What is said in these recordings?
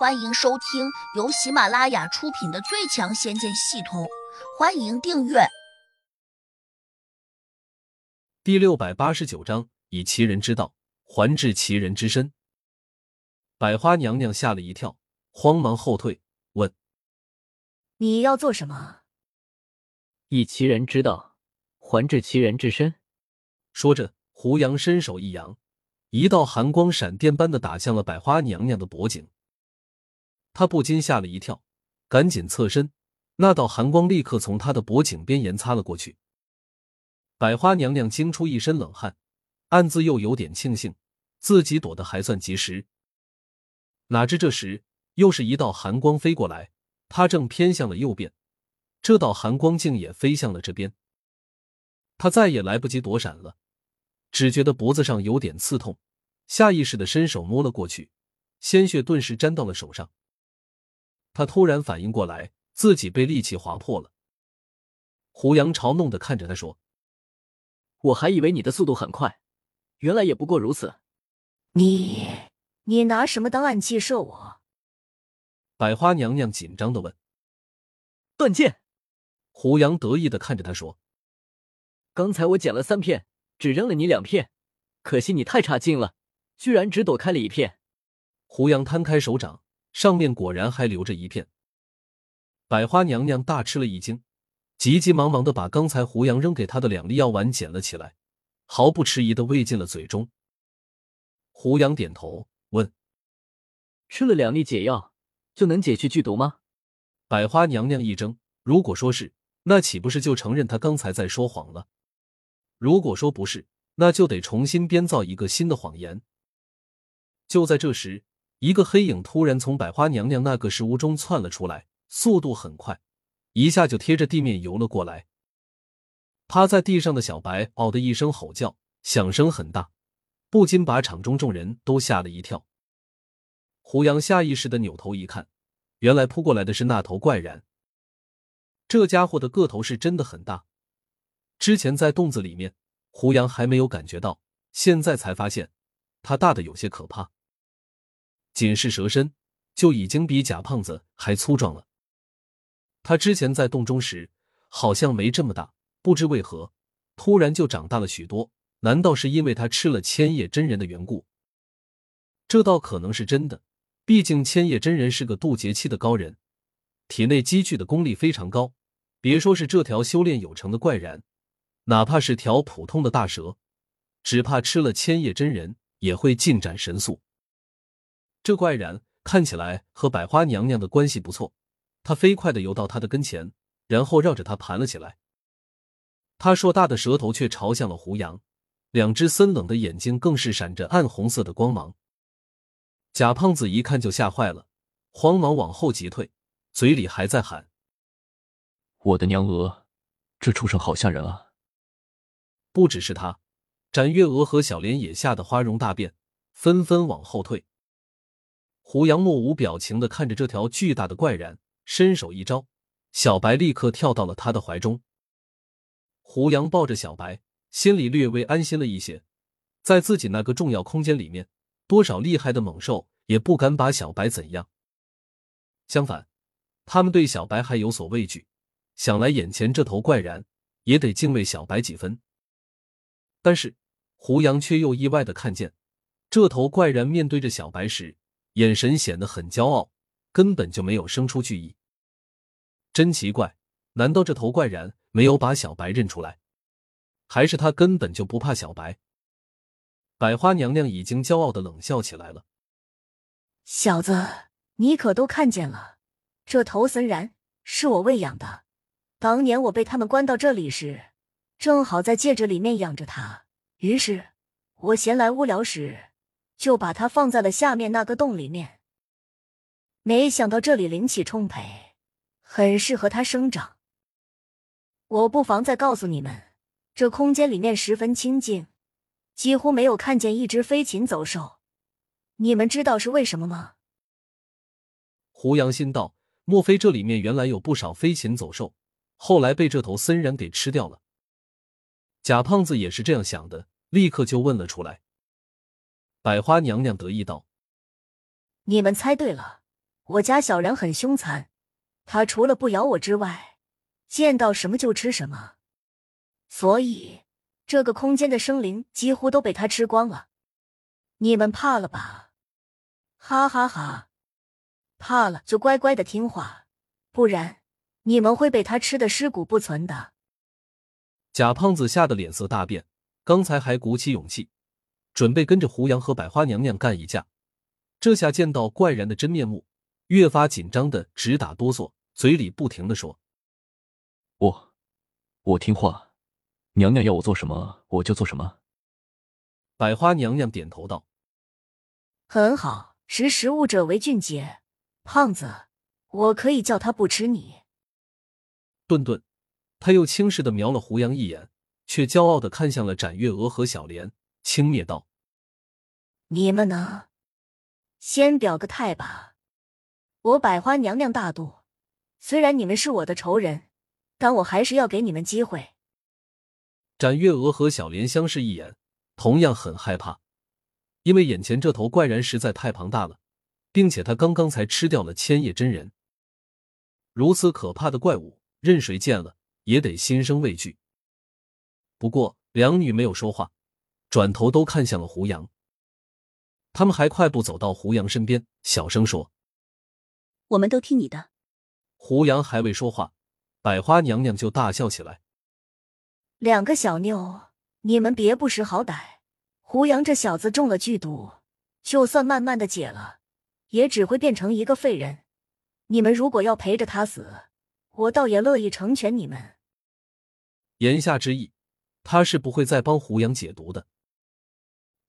欢迎收听由喜马拉雅出品的《最强仙剑系统》，欢迎订阅。第六百八十九章：以其人之道还治其人之身。百花娘娘吓了一跳，慌忙后退，问：“你要做什么？”以其人之道还治其人之身。说着，胡杨伸手一扬，一道寒光闪电般的打向了百花娘娘的脖颈。他不禁吓了一跳，赶紧侧身，那道寒光立刻从他的脖颈边沿擦了过去。百花娘娘惊出一身冷汗，暗自又有点庆幸自己躲得还算及时。哪知这时又是一道寒光飞过来，他正偏向了右边，这道寒光竟也飞向了这边。他再也来不及躲闪了，只觉得脖子上有点刺痛，下意识的伸手摸了过去，鲜血顿时沾到了手上。他突然反应过来，自己被利器划破了。胡杨嘲弄的看着他说：“我还以为你的速度很快，原来也不过如此。你，你拿什么当暗器射我？”百花娘娘紧张的问。“断剑。”胡杨得意的看着他说：“刚才我捡了三片，只扔了你两片，可惜你太差劲了，居然只躲开了一片。”胡杨摊开手掌。上面果然还留着一片。百花娘娘大吃了一惊，急急忙忙的把刚才胡杨扔给她的两粒药丸捡了起来，毫不迟疑的喂进了嘴中。胡杨点头问：“吃了两粒解药就能解去剧毒吗？”百花娘娘一怔，如果说是，那岂不是就承认她刚才在说谎了？如果说不是，那就得重新编造一个新的谎言。就在这时。一个黑影突然从百花娘娘那个石屋中窜了出来，速度很快，一下就贴着地面游了过来。趴在地上的小白“嗷”的一声吼叫，响声很大，不禁把场中众人都吓了一跳。胡杨下意识的扭头一看，原来扑过来的是那头怪然。这家伙的个头是真的很大，之前在洞子里面，胡杨还没有感觉到，现在才发现，他大的有些可怕。仅是蛇身，就已经比贾胖子还粗壮了。他之前在洞中时，好像没这么大，不知为何突然就长大了许多。难道是因为他吃了千叶真人的缘故？这倒可能是真的，毕竟千叶真人是个渡劫期的高人，体内积聚的功力非常高。别说是这条修炼有成的怪然，哪怕是条普通的大蛇，只怕吃了千叶真人也会进展神速。这怪然看起来和百花娘娘的关系不错，他飞快的游到她的跟前，然后绕着她盘了起来。他硕大的舌头却朝向了胡杨，两只森冷的眼睛更是闪着暗红色的光芒。贾胖子一看就吓坏了，慌忙往后急退，嘴里还在喊：“我的娘鹅，这畜生好吓人啊！”不只是他，展月娥和小莲也吓得花容大变，纷纷往后退。胡杨目无表情的看着这条巨大的怪然，伸手一招，小白立刻跳到了他的怀中。胡杨抱着小白，心里略微安心了一些，在自己那个重要空间里面，多少厉害的猛兽也不敢把小白怎样。相反，他们对小白还有所畏惧，想来眼前这头怪然也得敬畏小白几分。但是胡杨却又意外的看见，这头怪然面对着小白时。眼神显得很骄傲，根本就没有生出惧意。真奇怪，难道这头怪然没有把小白认出来，还是他根本就不怕小白？百花娘娘已经骄傲的冷笑起来了：“小子，你可都看见了，这头森然是我喂养的。当年我被他们关到这里时，正好在戒指里面养着他，于是我闲来无聊时。”就把它放在了下面那个洞里面。没想到这里灵气充沛，很适合它生长。我不妨再告诉你们，这空间里面十分清静，几乎没有看见一只飞禽走兽。你们知道是为什么吗？胡杨心道：莫非这里面原来有不少飞禽走兽，后来被这头森然给吃掉了？贾胖子也是这样想的，立刻就问了出来。百花娘娘得意道：“你们猜对了，我家小然很凶残，他除了不咬我之外，见到什么就吃什么，所以这个空间的生灵几乎都被他吃光了。你们怕了吧？哈哈哈！怕了就乖乖的听话，不然你们会被他吃的尸骨不存的。贾胖子吓得脸色大变，刚才还鼓起勇气，准备跟着胡杨和百花娘娘干一架，这下见到怪然的真面目，越发紧张的直打哆嗦，嘴里不停的说：“我，我听话，娘娘要我做什么我就做什么。”百花娘娘点头道：“很好，识时务者为俊杰。胖子，我可以叫他不吃你。”顿顿。他又轻视的瞄了胡杨一眼，却骄傲的看向了展月娥和小莲，轻蔑道：“你们呢？先表个态吧。我百花娘娘大度，虽然你们是我的仇人，但我还是要给你们机会。”展月娥和小莲相视一眼，同样很害怕，因为眼前这头怪人实在太庞大了，并且他刚刚才吃掉了千叶真人，如此可怕的怪物，任谁见了。也得心生畏惧。不过两女没有说话，转头都看向了胡杨。他们还快步走到胡杨身边，小声说：“我们都听你的。”胡杨还未说话，百花娘娘就大笑起来：“两个小妞，你们别不识好歹！胡杨这小子中了剧毒，就算慢慢的解了，也只会变成一个废人。你们如果要陪着他死……”我倒也乐意成全你们。言下之意，他是不会再帮胡杨解毒的。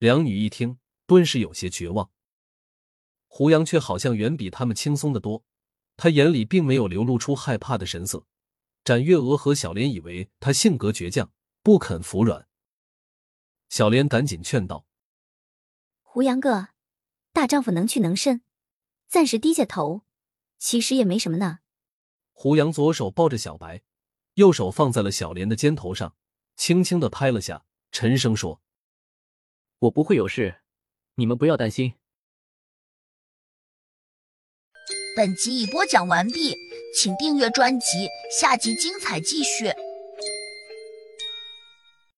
两女一听，顿时有些绝望。胡杨却好像远比他们轻松的多，他眼里并没有流露出害怕的神色。展月娥和小莲以为他性格倔强，不肯服软。小莲赶紧劝道：“胡杨哥，大丈夫能屈能伸，暂时低下头，其实也没什么呢。”胡杨左手抱着小白，右手放在了小莲的肩头上，轻轻的拍了下，沉声说：“我不会有事，你们不要担心。”本集已播讲完毕，请订阅专辑，下集精彩继续。